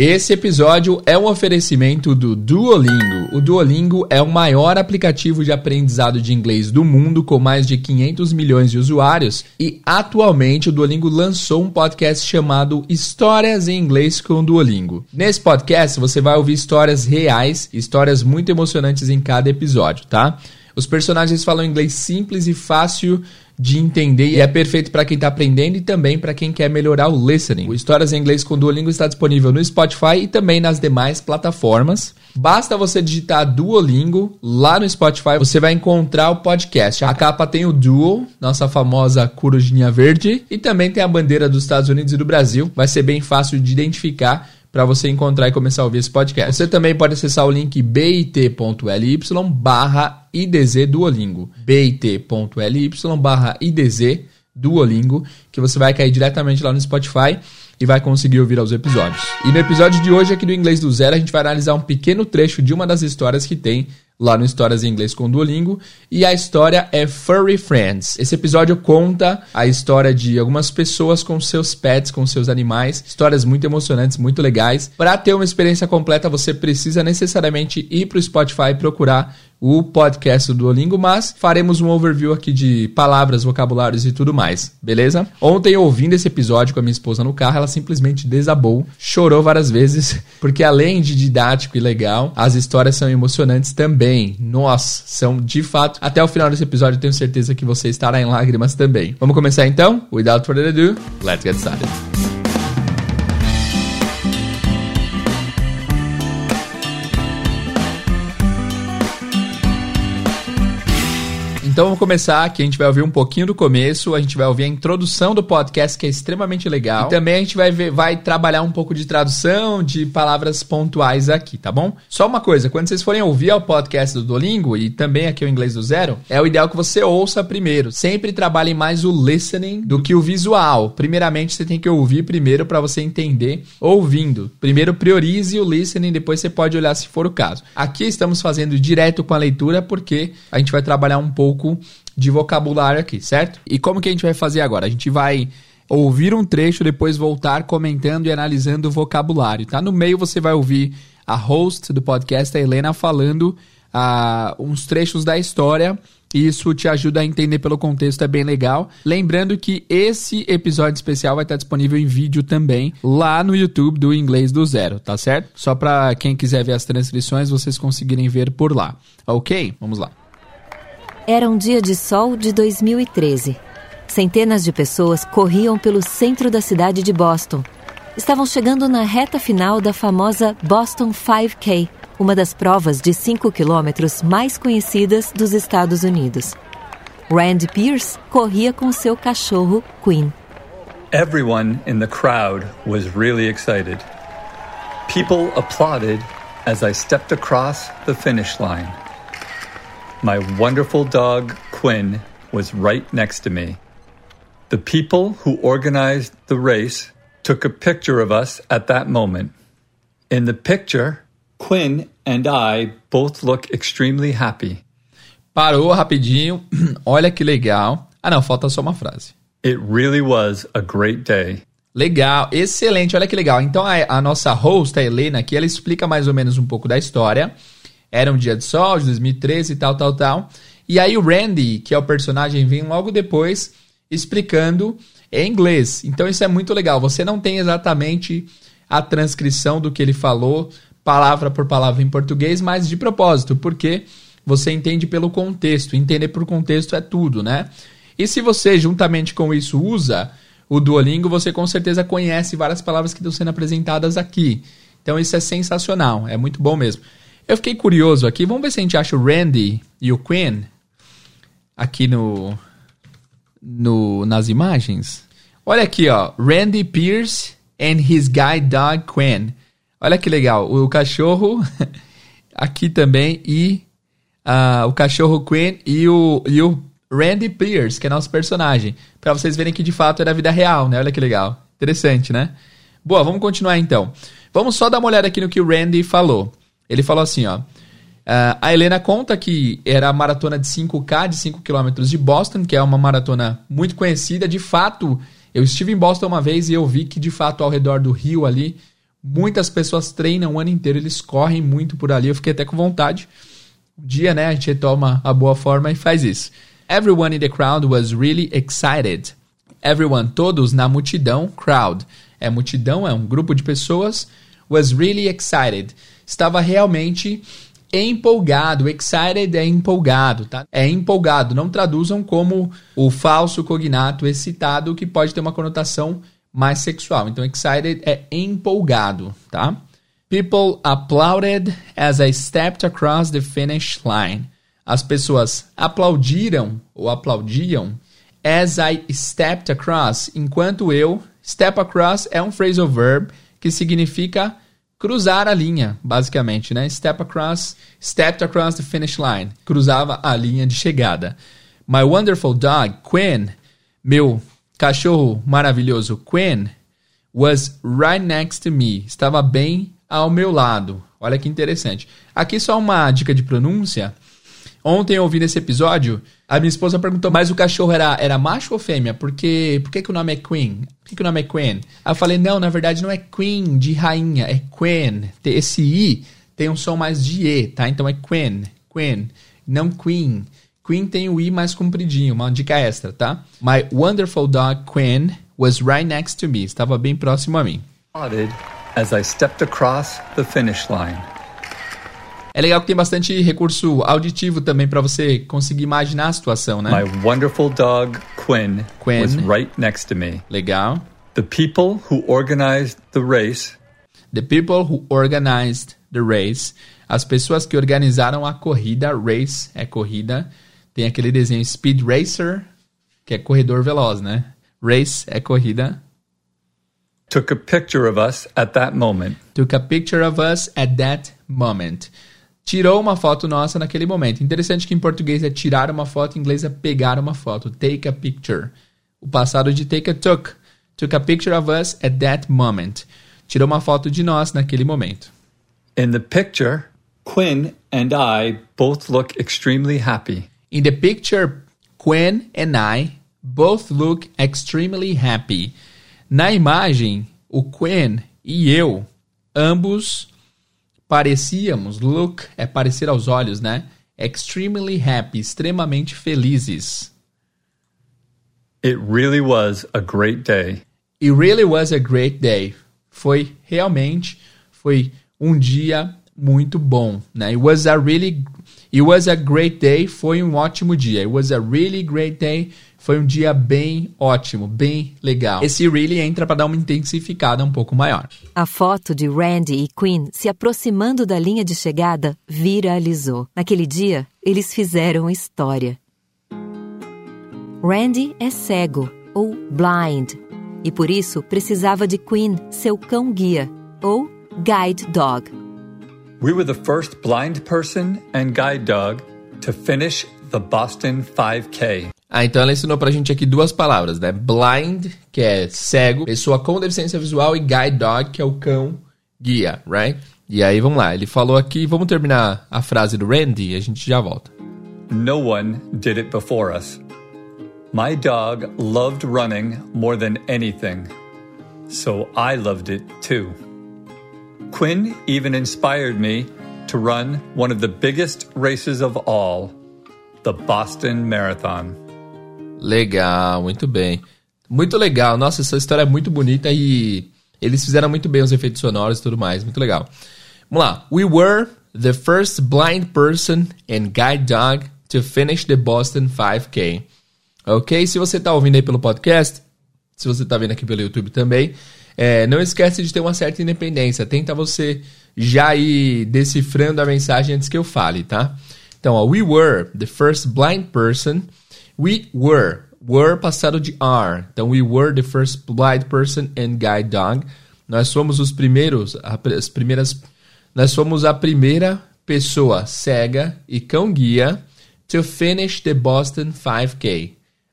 Esse episódio é um oferecimento do Duolingo. O Duolingo é o maior aplicativo de aprendizado de inglês do mundo, com mais de 500 milhões de usuários. E atualmente o Duolingo lançou um podcast chamado Histórias em Inglês com o Duolingo. Nesse podcast você vai ouvir histórias reais, histórias muito emocionantes em cada episódio, tá? Os personagens falam inglês simples e fácil de entender e é perfeito para quem está aprendendo e também para quem quer melhorar o listening. O Histórias em Inglês com Duolingo está disponível no Spotify e também nas demais plataformas. Basta você digitar Duolingo lá no Spotify, você vai encontrar o podcast. A capa tem o Duo, nossa famosa corujinha verde, e também tem a bandeira dos Estados Unidos e do Brasil. Vai ser bem fácil de identificar para você encontrar e começar a ouvir esse podcast. Você também pode acessar o link bit.ly barra IDZ Duolingo. bit.ly barra IDZ Duolingo, que você vai cair diretamente lá no Spotify e vai conseguir ouvir os episódios. E no episódio de hoje aqui do Inglês do Zero, a gente vai analisar um pequeno trecho de uma das histórias que tem lá no Histórias em Inglês com Duolingo, e a história é Furry Friends. Esse episódio conta a história de algumas pessoas com seus pets, com seus animais, histórias muito emocionantes, muito legais. Para ter uma experiência completa, você precisa necessariamente ir para o Spotify procurar o podcast do Duolingo, mas faremos um overview aqui de palavras, vocabulários e tudo mais, beleza? Ontem, ouvindo esse episódio com a minha esposa no carro, ela simplesmente desabou, chorou várias vezes, porque além de didático e legal, as histórias são emocionantes também. Nossa, são de fato. Até o final desse episódio, tenho certeza que você estará em lágrimas também. Vamos começar então? Without further ado, let's get started. Então vamos começar aqui, a gente vai ouvir um pouquinho do começo, a gente vai ouvir a introdução do podcast, que é extremamente legal. E também a gente vai ver, vai trabalhar um pouco de tradução, de palavras pontuais aqui, tá bom? Só uma coisa, quando vocês forem ouvir o podcast do Duolingo e também aqui o Inglês do Zero, é o ideal que você ouça primeiro. Sempre trabalhe mais o listening do que o visual. Primeiramente, você tem que ouvir primeiro para você entender ouvindo. Primeiro priorize o listening, depois você pode olhar se for o caso. Aqui estamos fazendo direto com a leitura porque a gente vai trabalhar um pouco pouco de vocabulário aqui, certo? E como que a gente vai fazer agora? A gente vai ouvir um trecho, depois voltar comentando e analisando o vocabulário, tá? No meio você vai ouvir a host do podcast, a Helena, falando uh, uns trechos da história. Isso te ajuda a entender pelo contexto, é bem legal. Lembrando que esse episódio especial vai estar disponível em vídeo também lá no YouTube do Inglês do Zero, tá certo? Só para quem quiser ver as transcrições, vocês conseguirem ver por lá. Ok? Vamos lá. Era um dia de sol de 2013. Centenas de pessoas corriam pelo centro da cidade de Boston. Estavam chegando na reta final da famosa Boston 5K, uma das provas de 5 quilômetros mais conhecidas dos Estados Unidos. Randy Pierce corria com seu cachorro Queen. Everyone in the crowd was really excited. People applauded as I stepped across the finish line. My wonderful dog, Quinn, was right next to me. The people who organized the race took a picture of us at that moment. In the picture, Quinn and I both look extremely happy. Parou rapidinho. Olha que legal. Ah, não, falta só uma frase. It really was a great day. Legal, excelente, olha que legal. Então a, a nossa host, a Helena, aqui, ela explica mais ou menos um pouco da história. Era um dia de sol, de 2013 e tal, tal, tal. E aí o Randy, que é o personagem, vem logo depois explicando em inglês. Então isso é muito legal. Você não tem exatamente a transcrição do que ele falou, palavra por palavra em português, mas de propósito, porque você entende pelo contexto. Entender por contexto é tudo, né? E se você, juntamente com isso, usa o Duolingo, você com certeza conhece várias palavras que estão sendo apresentadas aqui. Então isso é sensacional, é muito bom mesmo. Eu fiquei curioso aqui. Vamos ver se a gente acha o Randy e o Quinn aqui no, no nas imagens. Olha aqui, ó. Randy Pierce and his guide dog Quinn. Olha que legal. O cachorro aqui também e uh, o cachorro Quinn e o, e o Randy Pierce, que é nosso personagem. Para vocês verem que de fato é da vida real, né? Olha que legal. Interessante, né? Boa, vamos continuar então. Vamos só dar uma olhada aqui no que o Randy falou. Ele falou assim, ó. Uh, a Helena conta que era a maratona de 5K, de 5 km de Boston, que é uma maratona muito conhecida. De fato, eu estive em Boston uma vez e eu vi que, de fato, ao redor do rio ali, Muitas pessoas treinam o ano inteiro, eles correm muito por ali. Eu fiquei até com vontade. Um dia, né, a gente retoma a boa forma e faz isso. Everyone in the crowd was really excited. Everyone, todos na multidão, crowd. É multidão, é um grupo de pessoas. Was really excited. Estava realmente empolgado. Excited é empolgado, tá? É empolgado. Não traduzam como o falso cognato excitado, que pode ter uma conotação mais sexual. Então, excited é empolgado, tá? People applauded as I stepped across the finish line. As pessoas aplaudiram ou aplaudiam as I stepped across, enquanto eu step across é um phrasal verb que significa cruzar a linha, basicamente, né? Step across, stepped across the finish line. Cruzava a linha de chegada. My wonderful dog, Quinn, meu cachorro maravilhoso, Quinn, was right next to me. Estava bem ao meu lado. Olha que interessante. Aqui só uma dica de pronúncia. Ontem eu ouvi nesse episódio, a minha esposa perguntou, mas o cachorro era, era macho ou fêmea? Porque, por que, que o nome é Queen? Por que, que o nome é Queen? Aí eu falei, não, na verdade não é Queen de rainha, é Queen. Esse I tem um som mais de E, tá? Então é Queen, Queen, não Queen. Queen tem o I mais compridinho, uma dica extra, tá? My wonderful dog Queen was right next to me. Estava bem próximo a mim. As I stepped across the finish line. É legal que tem bastante recurso auditivo também para você conseguir imaginar a situação, né? My wonderful dog Quinn, Quinn was right next to me. Legal. The people who organized the race. The people who organized the race. As pessoas que organizaram a corrida, race é corrida. Tem aquele desenho Speed Racer, que é corredor veloz, né? Race é corrida. Took a picture of us at that moment. Took a picture of us at that moment tirou uma foto nossa naquele momento. Interessante que em português é tirar uma foto, em inglês é pegar uma foto. Take a picture. O passado de take a took. Took a picture of us at that moment. Tirou uma foto de nós naquele momento. In the picture, Quinn and I both look extremely happy. In the picture, Quinn and I both look extremely happy. Na imagem, o Quinn e eu, ambos parecíamos, look é parecer aos olhos, né? Extremely happy, extremamente felizes. It really was a great day. It really was a great day. Foi realmente foi um dia muito bom, né? It was a really It was a great day, foi um ótimo dia. It was a really great day, foi um dia bem ótimo, bem legal. Esse really entra para dar uma intensificada um pouco maior. A foto de Randy e Quinn se aproximando da linha de chegada viralizou. Naquele dia, eles fizeram história. Randy é cego, ou blind, e por isso precisava de Quinn, seu cão-guia, ou guide dog. We were the first blind person and guide dog to finish the Boston 5K. Ah, então ela ensinou pra gente aqui duas palavras, né? Blind, que é cego, pessoa com deficiência visual, e guide dog, que é o cão guia, right? E aí, vamos lá. Ele falou aqui, vamos terminar a frase do Randy e a gente já volta. No one did it before us. My dog loved running more than anything. So I loved it too. Quinn even inspired me to run one of the biggest races of all, the Boston Marathon. Legal, muito bem. Muito legal. Nossa, essa história é muito bonita e eles fizeram muito bem os efeitos sonoros e tudo mais. Muito legal. Vamos lá. We were the first blind person and guide dog to finish the Boston 5K. Ok? Se você está ouvindo aí pelo podcast, se você está vendo aqui pelo YouTube também, é, não esquece de ter uma certa independência. Tenta você já ir decifrando a mensagem antes que eu fale, tá? Então, ó, we were the first blind person. We were. Were passado de are. Então, we were the first blind person and guide dog. Nós somos os primeiros, as primeiras, nós somos a primeira pessoa cega e cão guia to finish the Boston 5K.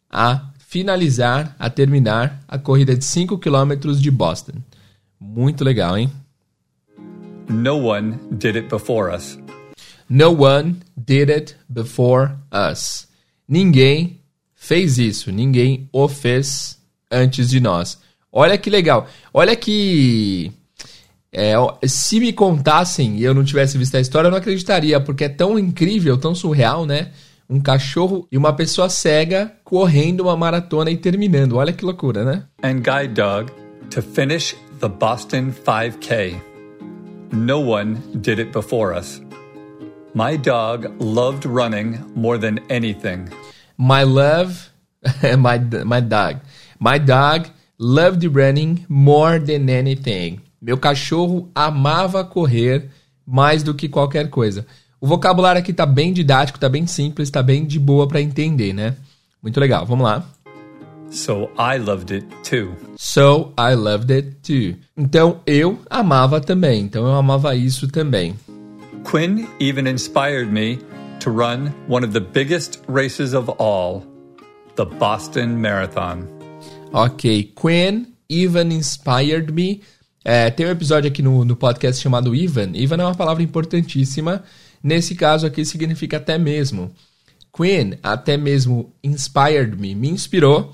A finalizar, a terminar a corrida de 5 km de Boston. Muito legal, hein? No one did it before us. No one did it before us. Ninguém fez isso, ninguém o fez antes de nós. Olha que legal. Olha que É, se me contassem e eu não tivesse visto a história, eu não acreditaria, porque é tão incrível, tão surreal, né? Um cachorro e uma pessoa cega correndo uma maratona e terminando. Olha que loucura, né? And guide dog to finish the Boston 5K. No one did it before us. My dog loved running more than anything. My love, my, my dog. My dog loved running more than anything. Meu cachorro amava correr mais do que qualquer coisa. O vocabulário aqui tá bem didático, tá bem simples, tá bem de boa para entender, né? Muito legal. Vamos lá. So I loved it too. So I loved it too. Então eu amava também. Então eu amava isso também. Quinn even inspired me to run one of the biggest races of all, the Boston Marathon. Ok, Quinn even inspired me é, tem um episódio aqui no, no podcast chamado Even. Even é uma palavra importantíssima. Nesse caso aqui significa até mesmo. Queen, até mesmo inspired me, me inspirou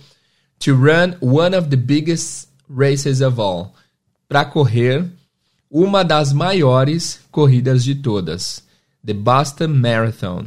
to run one of the biggest races of all. Para correr uma das maiores corridas de todas. The Boston Marathon.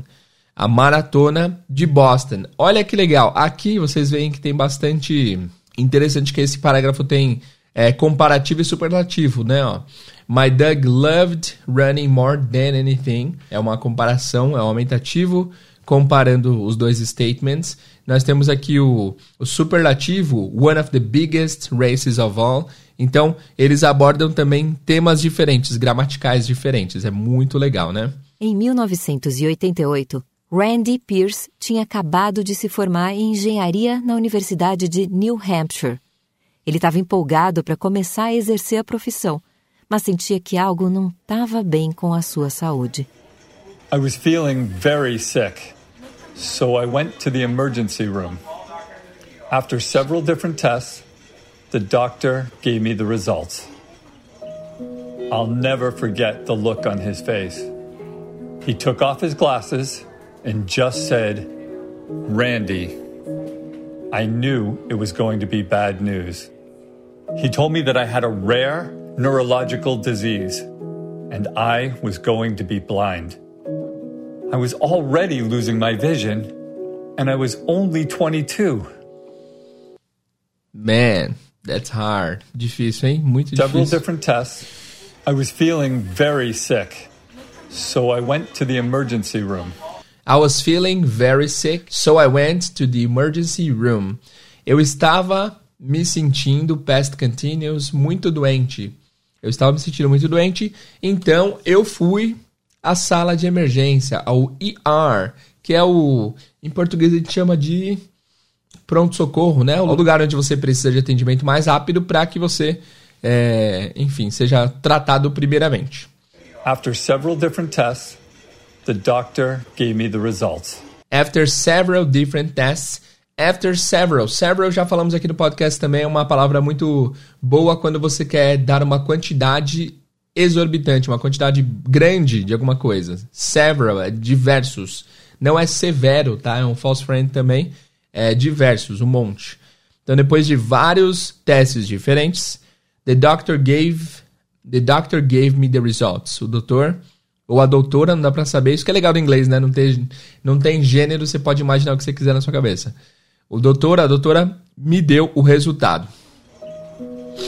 A maratona de Boston. Olha que legal. Aqui vocês veem que tem bastante interessante que esse parágrafo tem é, comparativo e superlativo, né? Ó. My dog loved running more than anything. É uma comparação, é um aumentativo comparando os dois statements. Nós temos aqui o, o superlativo, one of the biggest races of all. Então, eles abordam também temas diferentes, gramaticais diferentes. É muito legal, né? Em 1988, Randy Pierce tinha acabado de se formar em engenharia na Universidade de New Hampshire. Ele estava empolgado para começar a exercer a profissão, mas sentia que algo não estava bem com a sua saúde. I was feeling very sick, so I went to the emergency room. After several different tests, the doctor gave me the results. I'll never forget the look on his face. He took off his glasses and just said, Randy. I knew it was going to be bad news. He told me that I had a rare neurological disease and I was going to be blind. I was already losing my vision and I was only 22. Man, that's hard. Difícil, hein? Muito Several difícil. different tests. I was feeling very sick. So I went to the emergency room. I was feeling very sick, so I went to the emergency room. Eu estava me sentindo past continuous muito doente. Eu estava me sentindo muito doente, então eu fui à sala de emergência, ao ER, que é o em português a gente chama de pronto socorro, né? O lugar onde você precisa de atendimento mais rápido para que você, é, enfim, seja tratado primeiramente. After several different tests, the doctor gave me the results. After several different tests, After several. Several, já falamos aqui no podcast também, é uma palavra muito boa quando você quer dar uma quantidade exorbitante, uma quantidade grande de alguma coisa. Several é diversos. Não é severo, tá? É um false friend também. É diversos, um monte. Então, depois de vários testes diferentes, the doctor gave the doctor gave me the results. O doutor ou a doutora, não dá para saber. Isso que é legal do inglês, né? Não tem, não tem gênero, você pode imaginar o que você quiser na sua cabeça. O doutor, a doutora me deu o resultado.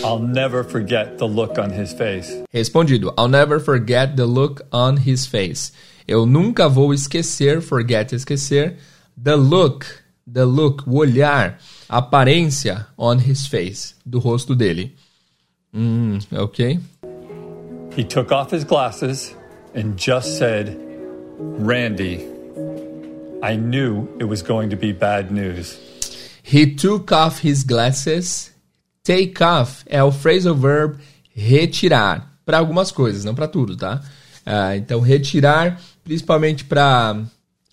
I'll never forget the look on his face. Respondido. I'll never forget the look on his face. Eu nunca vou esquecer, forget esquecer, the look, the look, o olhar, a aparência on his face, do rosto dele. Hum, ok. He took off his glasses and just said, Randy. I knew it was going to be bad news. He took off his glasses. Take off é o phrasal verb retirar. Para algumas coisas, não para tudo, tá? Ah, então, retirar, principalmente para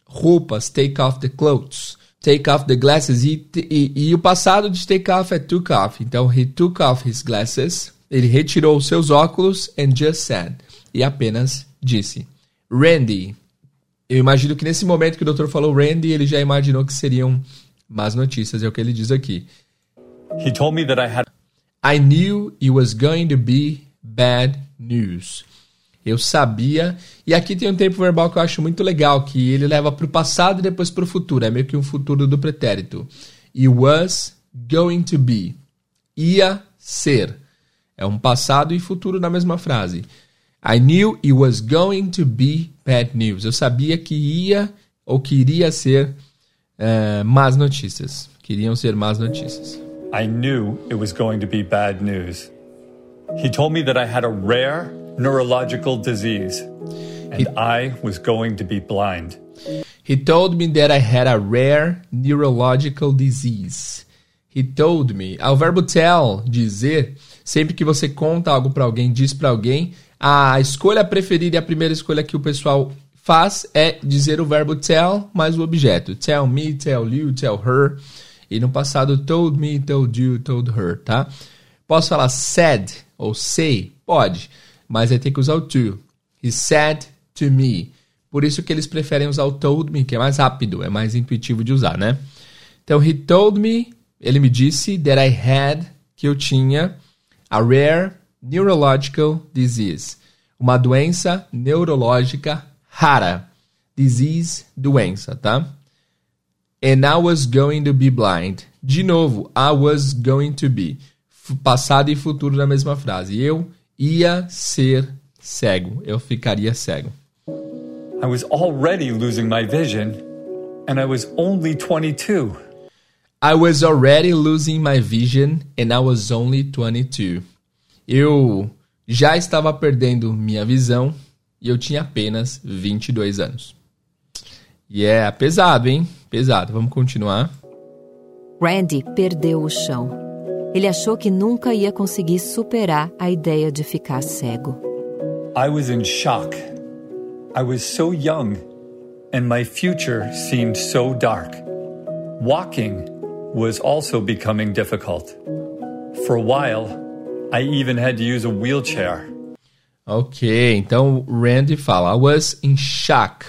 roupas, take off the clothes, take off the glasses. E, e, e, o passado de take off é took off. Então, he took off his glasses. Ele retirou os seus óculos and just said. E apenas disse. Randy. Eu imagino que nesse momento que o doutor falou Randy, ele já imaginou que seriam más notícias, é o que ele diz aqui. He told me that I had I knew it was going to be bad news. Eu sabia. E aqui tem um tempo verbal que eu acho muito legal, que ele leva para o passado e depois para o futuro. É meio que um futuro do pretérito. It was going to be. Ia ser. É um passado e futuro na mesma frase. I knew it was going to be bad news. Eu sabia que ia ou que iria ser uh, más notícias. Queriam ser más notícias. I knew it was going to be bad news. He told me that I had a rare neurological disease and he, I was going to be blind. He told me that I had a rare neurological disease. He told me. Ao verbo tell, dizer, sempre que você conta algo para alguém, diz para alguém, a escolha preferida e a primeira escolha que o pessoal faz é dizer o verbo tell mais o objeto. Tell me, tell you, tell her. E no passado, told me, told you, told her, tá? Posso falar said ou say? Pode, mas aí tem que usar o to. He said to me. Por isso que eles preferem usar o told me, que é mais rápido, é mais intuitivo de usar, né? Então, he told me, ele me disse that I had, que eu tinha a rare neurological disease, uma doença neurológica rara. Disease, doença, tá? And I was going to be blind. De novo, I was going to be. Passado e futuro na mesma frase. Eu ia ser cego. Eu ficaria cego. I was already losing my vision and I was only 22. I was already losing my vision and I was only 22. Eu já estava perdendo minha visão e eu tinha apenas 22 anos. E é pesado, hein? Pesado. Vamos continuar. Randy perdeu o chão. Ele achou que nunca ia conseguir superar a ideia de ficar cego. I was in shock. I was so young and my future seemed so dark. Walking was also becoming difficult. For a while, I even had to use a wheelchair. Ok, então Randy fala: I was in shock.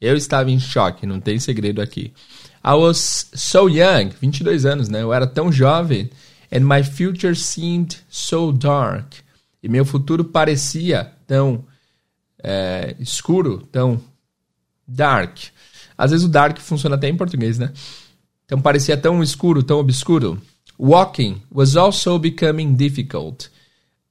Eu estava em choque, não tem segredo aqui. I was so young, 22 anos, né? Eu era tão jovem. And my future seemed so dark. E meu futuro parecia tão é, escuro, tão dark. Às vezes o dark funciona até em português, né? Então parecia tão escuro, tão obscuro. Walking was also becoming difficult.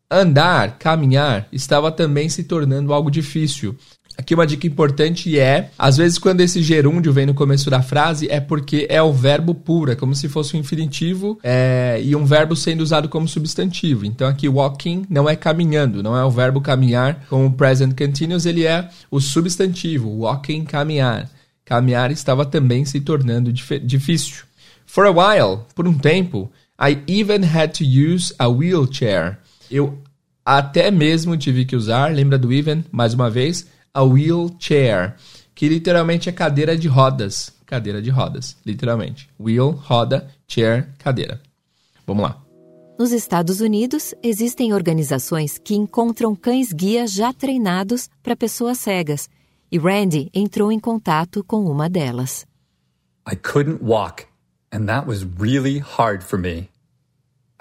Andar, caminhar, estava também se tornando algo difícil. Aqui uma dica importante é, às vezes quando esse gerúndio vem no começo da frase é porque é o verbo puro, é como se fosse um infinitivo é, e um verbo sendo usado como substantivo. Então aqui walking não é caminhando, não é o verbo caminhar como o present continuous, ele é o substantivo, walking, caminhar. Caminhar estava também se tornando difícil. For a while, por um tempo, I even had to use a wheelchair eu até mesmo tive que usar, lembra do even, mais uma vez, a wheelchair, que literalmente é cadeira de rodas. Cadeira de rodas, literalmente. Wheel, roda, chair, cadeira. Vamos lá. Nos Estados Unidos, existem organizações que encontram cães-guia já treinados para pessoas cegas. E Randy entrou em contato com uma delas. I couldn't walk, and that was really hard for me.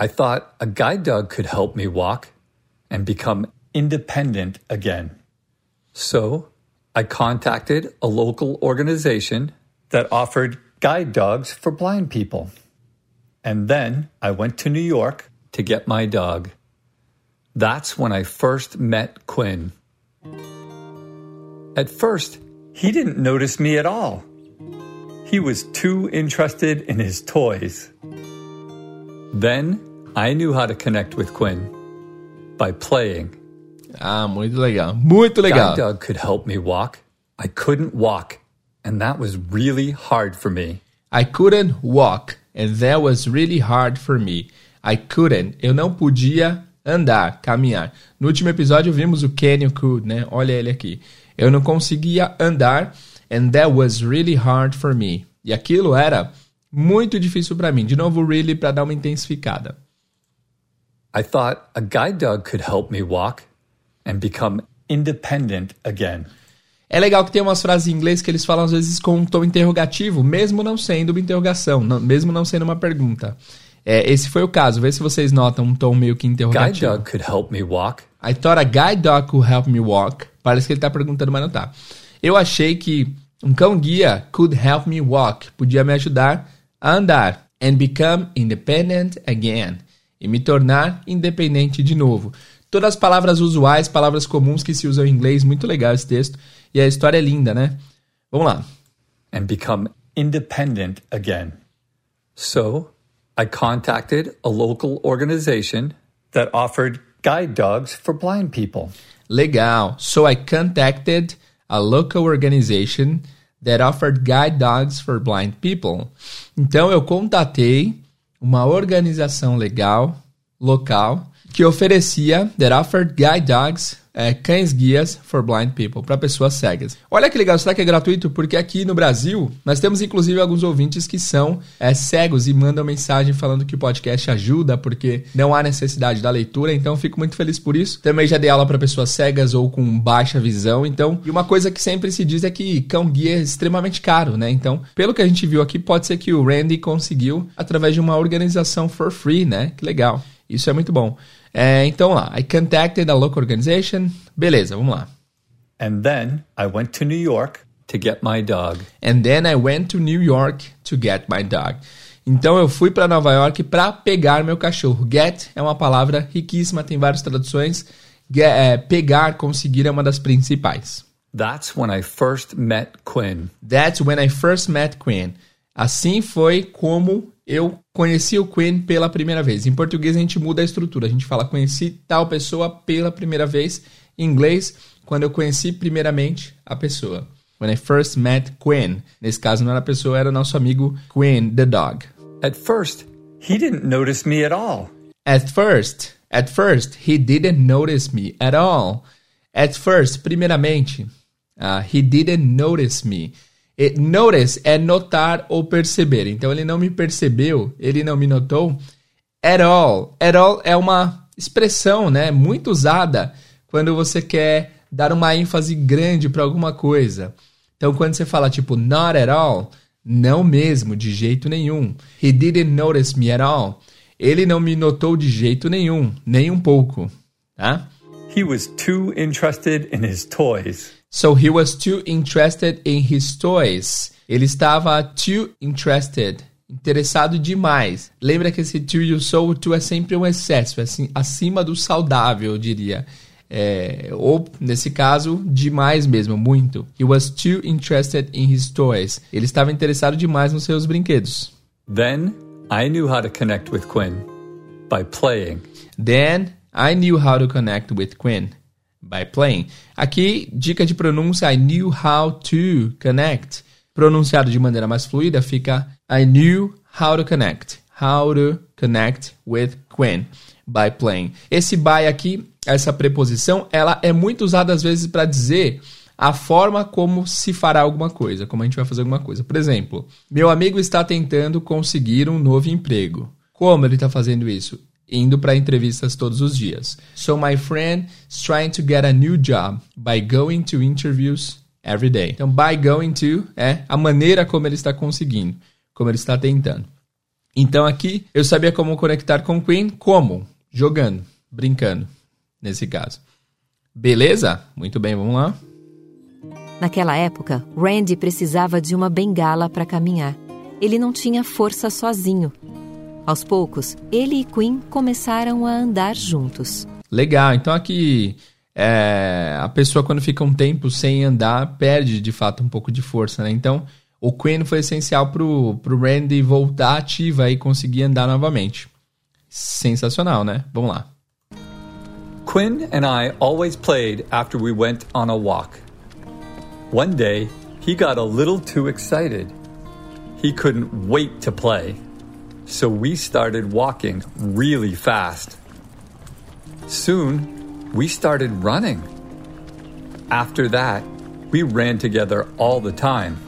I thought a guide dog could help me walk and become independent again. So I contacted a local organization that offered guide dogs for blind people. And then I went to New York to get my dog. That's when I first met Quinn. At first, he didn't notice me at all. He was too interested in his toys. Then I knew how to connect with Quinn by playing. Ah, muito legal. Muito legal. Guide dog could help me walk. I couldn't walk, and that was really hard for me. I couldn't walk, and that was really hard for me. I couldn't. Eu não podia andar, caminhar. No último episódio vimos o can you could, né? Olha ele aqui. Eu não conseguia andar, and that was really hard for me. E aquilo era muito difícil para mim. De novo, really para dar uma intensificada. I thought a guide dog could help me walk and become independent again. É legal que tem umas frases em inglês que eles falam às vezes com um tom interrogativo, mesmo não sendo uma interrogação, não, mesmo não sendo uma pergunta. É, esse foi o caso. Vê se vocês notam um tom meio que Guide interrogativo. dog could help me walk. I thought a guide dog could help me walk. Parece que ele tá perguntando, mas não tá. Eu achei que um cão guia could help me walk. Podia me ajudar a andar. And become independent again. E me tornar independente de novo. Todas as palavras usuais, palavras comuns que se usam em inglês. Muito legal esse texto. E a história é linda, né? Vamos lá. and become independent again. So I contacted a local organization that offered guide dogs for blind people. Legal. So I contacted a local organization that offered guide dogs for blind people. Então eu contatei uma organização legal, local, que oferecia that offered guide dogs, é, cães guias for blind people, para pessoas cegas. Olha que legal, será que é gratuito? Porque aqui no Brasil, nós temos inclusive alguns ouvintes que são é, cegos e mandam mensagem falando que o podcast ajuda, porque não há necessidade da leitura, então fico muito feliz por isso. Também já dei aula para pessoas cegas ou com baixa visão, então, e uma coisa que sempre se diz é que cão guia é extremamente caro, né? Então, pelo que a gente viu aqui, pode ser que o Randy conseguiu através de uma organização for free, né? Que legal. Isso é muito bom. É, então lá, I contacted a local organization. Beleza, vamos lá. And then I went to New York to get my dog. And then I went to New York to get my dog. Então eu fui para Nova York para pegar meu cachorro. Get é uma palavra riquíssima, tem várias traduções. Get, é, pegar, conseguir é uma das principais. That's when I first met Quinn. That's when I first met Quinn. Assim foi como eu conheci o Quinn pela primeira vez. Em português a gente muda a estrutura. A gente fala conheci tal pessoa pela primeira vez. Em inglês, quando eu conheci primeiramente a pessoa. When I first met Quinn. Nesse caso não era a pessoa, era nosso amigo Quinn, the dog. At first, he didn't notice me at all. At first, at first, he didn't notice me at all. At first, primeiramente, uh, he didn't notice me. E notice é notar ou perceber. Então ele não me percebeu, ele não me notou at all. At all é uma expressão, né, muito usada quando você quer dar uma ênfase grande para alguma coisa. Então quando você fala tipo not at all, não mesmo, de jeito nenhum. He didn't notice me at all. Ele não me notou de jeito nenhum, nem um pouco, tá? He was too interested in his toys. So he was too interested in his toys. Ele estava too interested, interessado demais. Lembra que esse too e o so, o too é sempre um excesso, é assim, acima do saudável, eu diria. É, ou, nesse caso, demais mesmo, muito. He was too interested in his toys. Ele estava interessado demais nos seus brinquedos. Then I knew how to connect with Quinn by playing. Then I knew how to connect with Quinn by playing. Aqui, dica de pronúncia: I knew how to connect. Pronunciado de maneira mais fluida, fica I knew how to connect. How to connect with Quinn by playing. Esse by aqui, essa preposição, ela é muito usada às vezes para dizer a forma como se fará alguma coisa, como a gente vai fazer alguma coisa. Por exemplo, meu amigo está tentando conseguir um novo emprego. Como ele está fazendo isso? Indo para entrevistas todos os dias. So my friend is trying to get a new job by going to interviews every day. Então, by going to é a maneira como ele está conseguindo, como ele está tentando. Então aqui eu sabia como conectar com Queen, como? Jogando, brincando, nesse caso. Beleza? Muito bem, vamos lá. Naquela época, Randy precisava de uma bengala para caminhar. Ele não tinha força sozinho. Aos poucos, ele e Quinn começaram a andar juntos. Legal, então aqui é, a pessoa quando fica um tempo sem andar perde de fato um pouco de força, né? Então o Quinn foi essencial pro, pro Randy voltar ativa e conseguir andar novamente. Sensacional, né? Vamos lá. Quinn and I always played after we went on a walk. One day, he got a little too excited. He couldn't wait to play. So we started walking really fast. Soon, we started running. After that, we ran together all the time.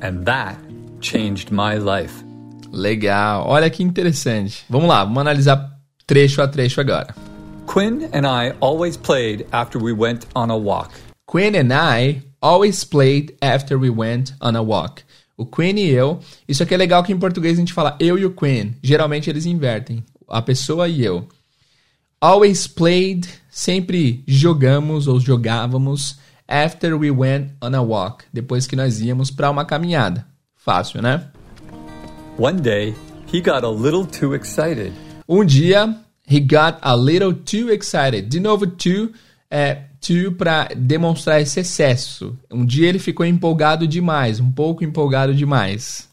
And that changed my life. Legal, olha que interessante. Vamos lá, vamos analisar trecho a trecho agora. Quinn and I always played after we went on a walk. Quinn and I always played after we went on a walk. O Queen e eu. Isso aqui é legal que em português a gente fala eu e o Queen. Geralmente eles invertem. A pessoa e eu. Always played, sempre jogamos ou jogávamos after we went on a walk, depois que nós íamos para uma caminhada. Fácil, né? One day, he got a little too excited. Um dia, he got a little too excited. De novo, too é too para demonstrar esse excesso. Um dia ele ficou empolgado demais, um pouco empolgado demais.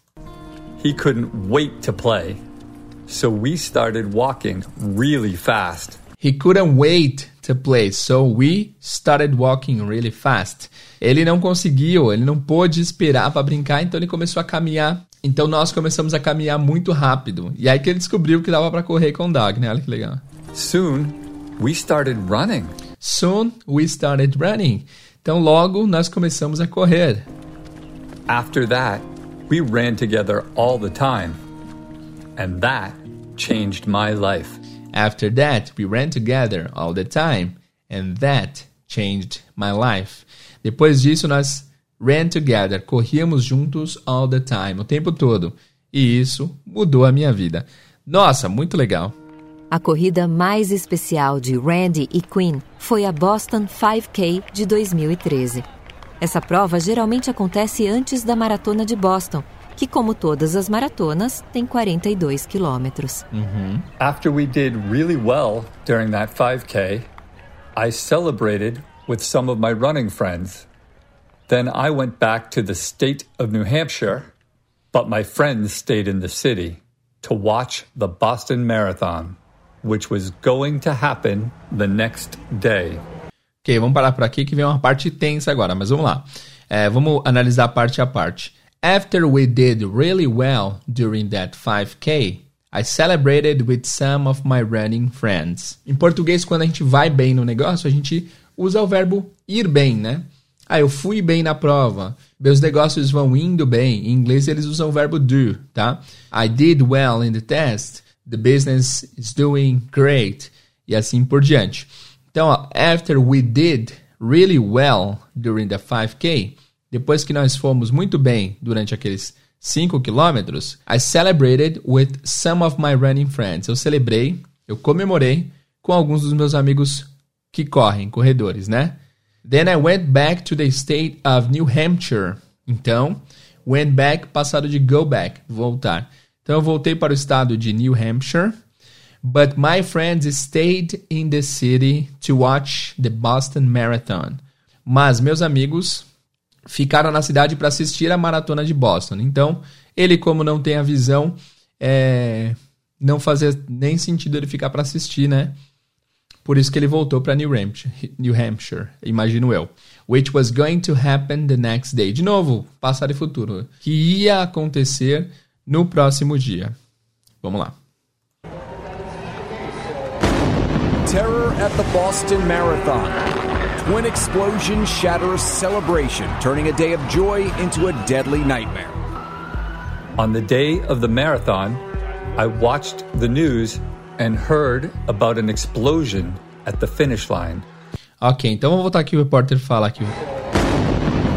He couldn't wait to play. So we started walking really fast. He couldn't wait to play, so we started walking really fast. Ele não conseguiu, ele não pôde esperar para brincar, então ele começou a caminhar. Então nós começamos a caminhar muito rápido. E aí que ele descobriu que dava para correr com o dog, né? Olha que legal. Soon we started running. Soon we started running. Então logo nós começamos a correr. After that, we ran together all the time. And that changed my life. After that, we ran together all the time. And that changed my life. Depois disso, nós ran together, corríamos juntos all the time, o tempo todo. E isso mudou a minha vida. Nossa, muito legal. A corrida mais especial de Randy e Quinn foi a Boston 5K de 2013. Essa prova geralmente acontece antes da maratona de Boston que, como todas as maratonas, tem 42 quilômetros. Uhum. After we did really well during that 5K, I celebrated with some of my running friends. Then I went back to the state of New Hampshire, but my friends stayed in the city to watch the Boston Marathon, which was going to happen the next day. Ok, vamos parar por aqui que vem uma parte tensa agora, mas vamos lá. É, vamos analisar parte a parte. After we did really well during that 5K, I celebrated with some of my running friends. Em português, quando a gente vai bem no negócio, a gente usa o verbo ir bem, né? Ah, eu fui bem na prova. Meus negócios vão indo bem. Em inglês, eles usam o verbo do, tá? I did well in the test. The business is doing great. E assim por diante. Então, ó, after we did really well during the 5K, depois que nós fomos muito bem durante aqueles 5 quilômetros, I celebrated with some of my running friends. Eu celebrei, eu comemorei com alguns dos meus amigos que correm, corredores, né? Then I went back to the state of New Hampshire. Então, went back, passado de go back, voltar. Então eu voltei para o estado de New Hampshire. But my friends stayed in the city to watch the Boston Marathon. Mas meus amigos ficaram na cidade para assistir a maratona de Boston. Então, ele, como não tem a visão, é, não fazia nem sentido ele ficar para assistir, né? Por isso que ele voltou para New Hampshire, New Hampshire, imagino eu. Which was going to happen the next day. De novo, passado e futuro. Que ia acontecer no próximo dia. Vamos lá. Terror at the Boston Marathon. Twin explosion shatters celebration, turning a day of joy into a deadly nightmare. On the day of the marathon, I watched the news and heard about an explosion at the finish line. Ok, então vamos voltar aqui o repórter fala aqui. Terror at the Boston Marathon.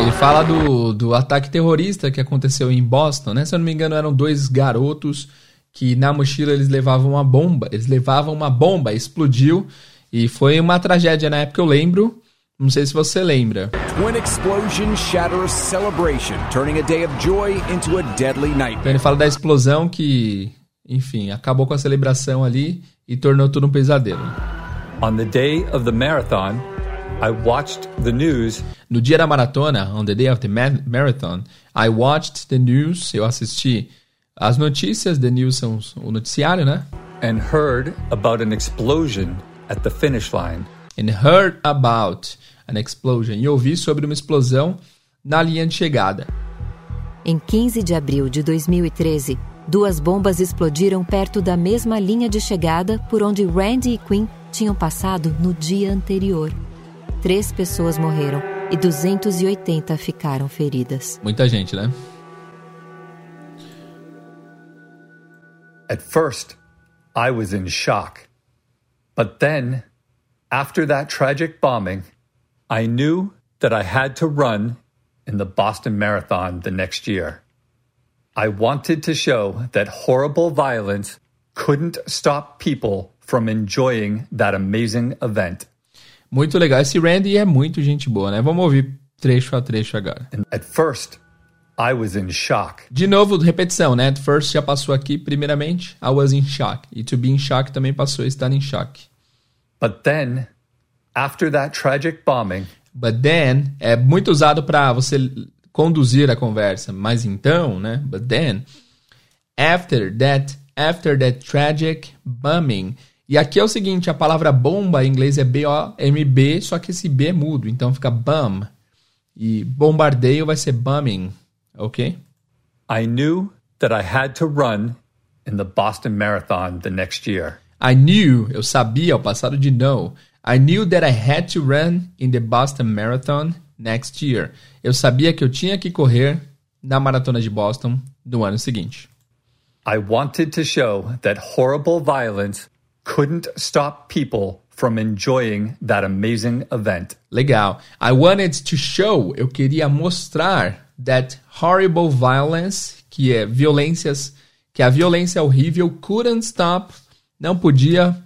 Ele fala do, do ataque terrorista que aconteceu em Boston, né? Se eu não me engano, eram dois garotos que na mochila eles levavam uma bomba. Eles levavam uma bomba, explodiu e foi uma tragédia na época, eu lembro. Não sei se você lembra. Twin explosion shatters celebration, turning a day of joy into a deadly nightmare. Então ele fala da explosão que, enfim, acabou com a celebração ali e tornou tudo um pesadelo. On the day of the marathon, I watched the news. No dia da maratona, on the day of the marathon, I watched the news. Eu assisti as notícias. The news são o noticiário, né? And heard about an explosion at the finish line. And heard about an explosion. E ouvi sobre uma explosão na linha de chegada. Em 15 de abril de 2013, duas bombas explodiram perto da mesma linha de chegada por onde Randy e Quinn tinham passado no dia anterior. Três pessoas morreram e 280 ficaram feridas. Muita gente, né? At first, I was in shock. But then, after that tragic bombing, I knew that I had to run in the Boston Marathon the next year. I wanted to show that horrible violence couldn't stop people from enjoying that amazing event. Muito legal. Esse Randy é muito gente boa, né? Vamos ouvir trecho a trecho agora. At first, I was in shock. De novo, repetição, né? At first já passou aqui, primeiramente. I was in shock. E to be in shock também passou estar em choque. But then, after that tragic bombing, But then é muito usado para você conduzir a conversa. Mas então, né? But then, after that, after that tragic bombing. E aqui é o seguinte, a palavra bomba em inglês é B-O-M-B, só que esse B é mudo, então fica bum. E bombardeio vai ser bumming, ok? I knew that I had to run in the Boston Marathon the next year. I knew, eu sabia, o passado de know. I knew that I had to run in the Boston Marathon next year. Eu sabia que eu tinha que correr na maratona de Boston no ano seguinte. I wanted to show that horrible violence couldn't stop people from enjoying that amazing event. Legal. I wanted to show, eu queria mostrar that horrible violence, que é violências, que a violência horrível couldn't stop, não podia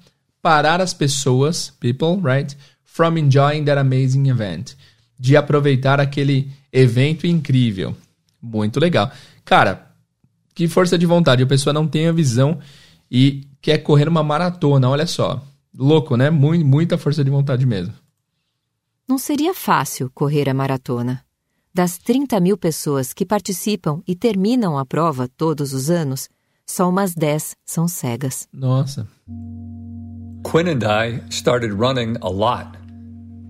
parar as pessoas, people, right, from enjoying that amazing event, de aproveitar aquele evento incrível. Muito legal. Cara, que força de vontade. A pessoa não tem a visão e quer correr uma maratona, olha só. Louco, né? Muito, muita força de vontade mesmo. Não seria fácil correr a maratona. Das 30 mil pessoas que participam e terminam a prova todos os anos, só umas 10 são cegas. Nossa. Quinn and I started running a lot,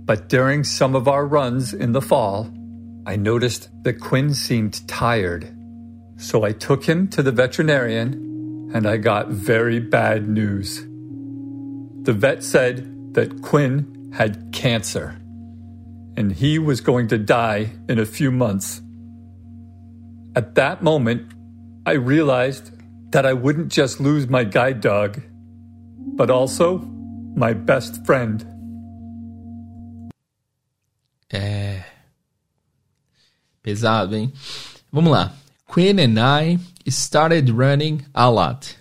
but during some of our runs in the fall, I noticed that Quinn seemed tired. So I took him to the veterinarian and I got very bad news. The vet said that Quinn had cancer and he was going to die in a few months. At that moment, I realized that I wouldn't just lose my guide dog, but also my best friend. É. Pesado, hein? Vamos lá. Queen and I started running a lot.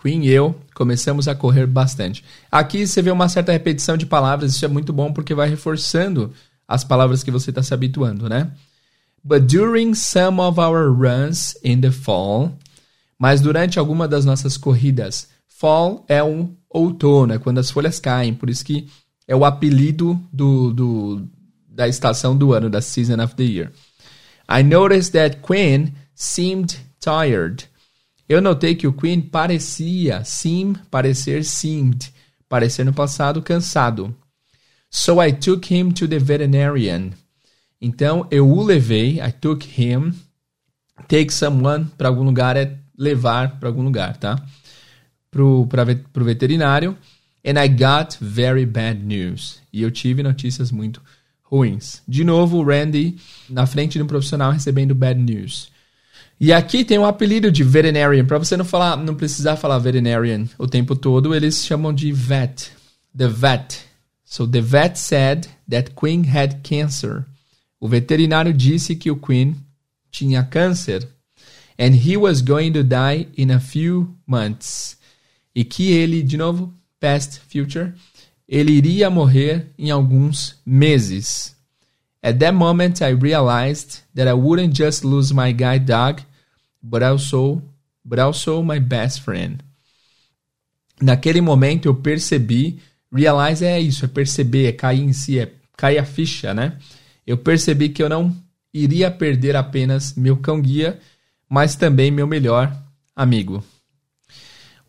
Queen e eu começamos a correr bastante. Aqui você vê uma certa repetição de palavras, isso é muito bom porque vai reforçando as palavras que você está se habituando, né? But during some of our runs in the fall, mas durante alguma das nossas corridas, fall é um outono, é quando as folhas caem, por isso que é o apelido do, do, da estação do ano, da season of the year. I noticed that Quinn seemed tired. Eu notei que o Quinn parecia, seem, parecer, seemed, parecer no passado, cansado. So I took him to the veterinarian. Então eu o levei, I took him. Take someone para algum lugar é levar para algum lugar, tá? Pro, pro veterinário. And I got very bad news. E eu tive notícias muito ruins. De novo, o Randy na frente de um profissional recebendo bad news. E aqui tem um apelido de veterinarian, para você não falar, não precisar falar veterinarian o tempo todo, eles chamam de vet. The vet. So the vet said that Queen had cancer. O veterinário disse que o Queen tinha câncer and he was going to die in a few months. E que ele, de novo, past future, ele iria morrer em alguns meses. At that moment, I realized that I wouldn't just lose my guide dog, but also, but also my best friend. Naquele momento eu percebi, realize é isso, é perceber, é cair em si, é cair a ficha, né? Eu percebi que eu não iria perder apenas meu cão guia, mas também meu melhor amigo.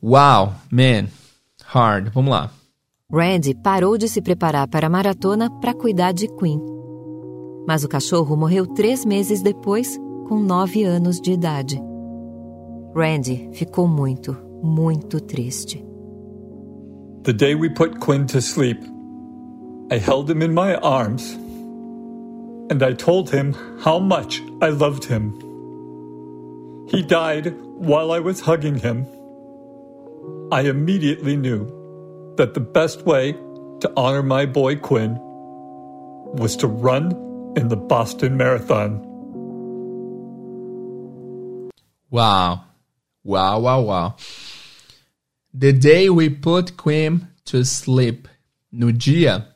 Wow, man, hard. Vamos lá. Randy parou de se preparar para a maratona para cuidar de Queen. Mas o cachorro morreu três meses depois, com nove anos de idade. Randy ficou muito, muito triste. The day we put Quinn to sleep, I held him in my arms and I told him how much I loved him. He died while I was hugging him. I immediately knew that the best way to honor my boy Quinn was to run in the Boston Marathon. Wow. Wow, wow, wow. The day we put Queen to sleep. No dia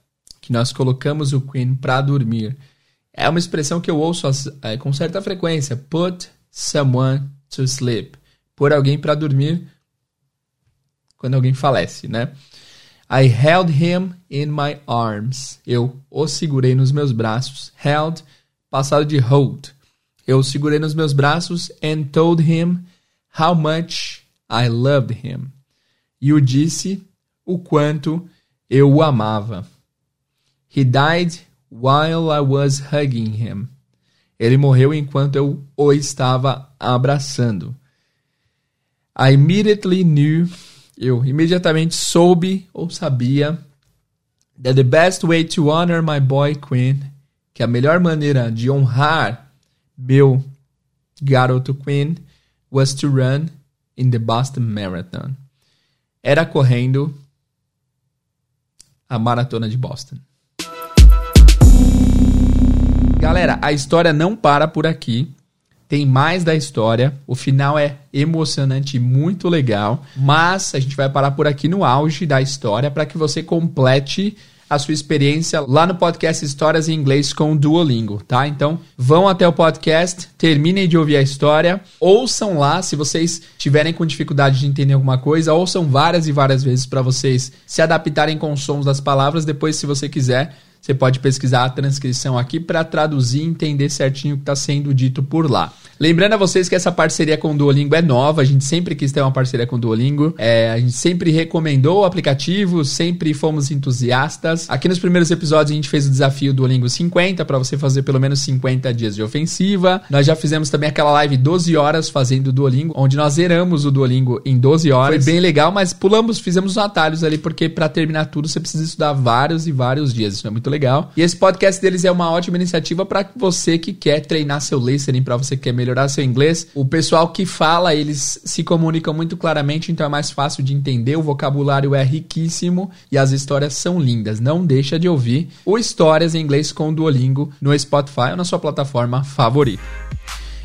que nós colocamos o Queen para dormir. É uma expressão que eu ouço é, com certa frequência. Put someone to sleep. Pôr alguém para dormir quando alguém falece, né? I held him in my arms. Eu o segurei nos meus braços. Held, passado de hold. Eu o segurei nos meus braços and told him how much I loved him. E o disse o quanto eu o amava. He died while I was hugging him. Ele morreu enquanto eu o estava abraçando. I immediately knew, eu imediatamente soube ou sabia that the best way to honor my boy Queen, que a melhor maneira de honrar meu garoto Queen was to run in the Boston Marathon. Era correndo a maratona de Boston. Galera, a história não para por aqui. Tem mais da história. O final é emocionante e muito legal. Mas a gente vai parar por aqui no auge da história para que você complete a sua experiência lá no podcast Histórias em Inglês com o Duolingo, tá? Então, vão até o podcast, terminem de ouvir a história, ouçam lá se vocês tiverem com dificuldade de entender alguma coisa, ouçam várias e várias vezes para vocês se adaptarem com os sons das palavras. Depois, se você quiser, você pode pesquisar a transcrição aqui para traduzir e entender certinho o que está sendo dito por lá. Lembrando a vocês que essa parceria com o Duolingo é nova, a gente sempre quis ter uma parceria com o Duolingo, é, a gente sempre recomendou o aplicativo, sempre fomos entusiastas. Aqui nos primeiros episódios a gente fez o desafio Duolingo 50 para você fazer pelo menos 50 dias de ofensiva. Nós já fizemos também aquela live 12 horas fazendo o Duolingo, onde nós zeramos o Duolingo em 12 horas. Foi bem legal, mas pulamos, fizemos os atalhos ali porque para terminar tudo você precisa estudar vários e vários dias. Isso é muito legal. E esse podcast deles é uma ótima iniciativa para você que quer treinar seu listening, para você que quer melhorar seu inglês. O pessoal que fala, eles se comunicam muito claramente, então é mais fácil de entender. O vocabulário é riquíssimo e as histórias são lindas. Não deixa de ouvir o Histórias em Inglês com o Duolingo no Spotify ou na sua plataforma favorita.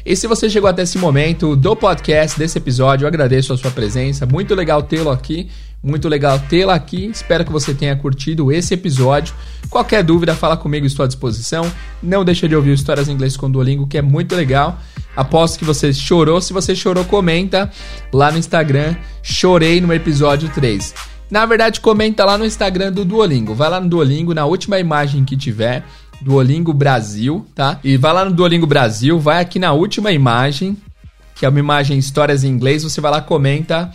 E se você chegou até esse momento do podcast, desse episódio, eu agradeço a sua presença. Muito legal tê-lo aqui. Muito legal tê-la aqui. Espero que você tenha curtido esse episódio. Qualquer dúvida, fala comigo, estou à disposição. Não deixa de ouvir Histórias em Inglês com Duolingo, que é muito legal. Aposto que você chorou. Se você chorou, comenta lá no Instagram. Chorei no episódio 3. Na verdade, comenta lá no Instagram do Duolingo. Vai lá no Duolingo, na última imagem que tiver, Duolingo Brasil, tá? E vai lá no Duolingo Brasil, vai aqui na última imagem, que é uma imagem Histórias em Inglês, você vai lá, comenta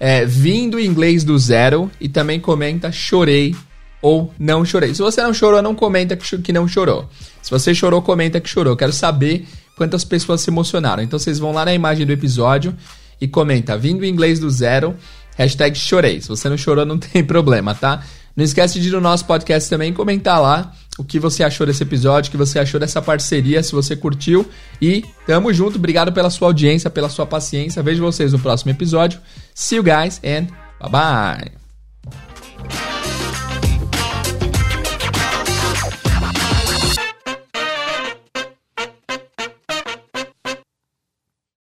é, vindo em inglês do zero e também comenta chorei ou não chorei. Se você não chorou, não comenta que, não chorou. Se você chorou, comenta que chorou. Quero saber quantas pessoas se emocionaram. Então vocês vão lá na imagem do episódio e comenta vindo em inglês do zero, hashtag chorei. Se você não chorou, não tem problema, tá? Não esquece de ir no nosso podcast também comentar lá o que você achou desse episódio, o que você achou dessa parceria, se você curtiu. E tamo junto, obrigado pela sua audiência, pela sua paciência. Vejo vocês no próximo episódio. See you guys and bye bye.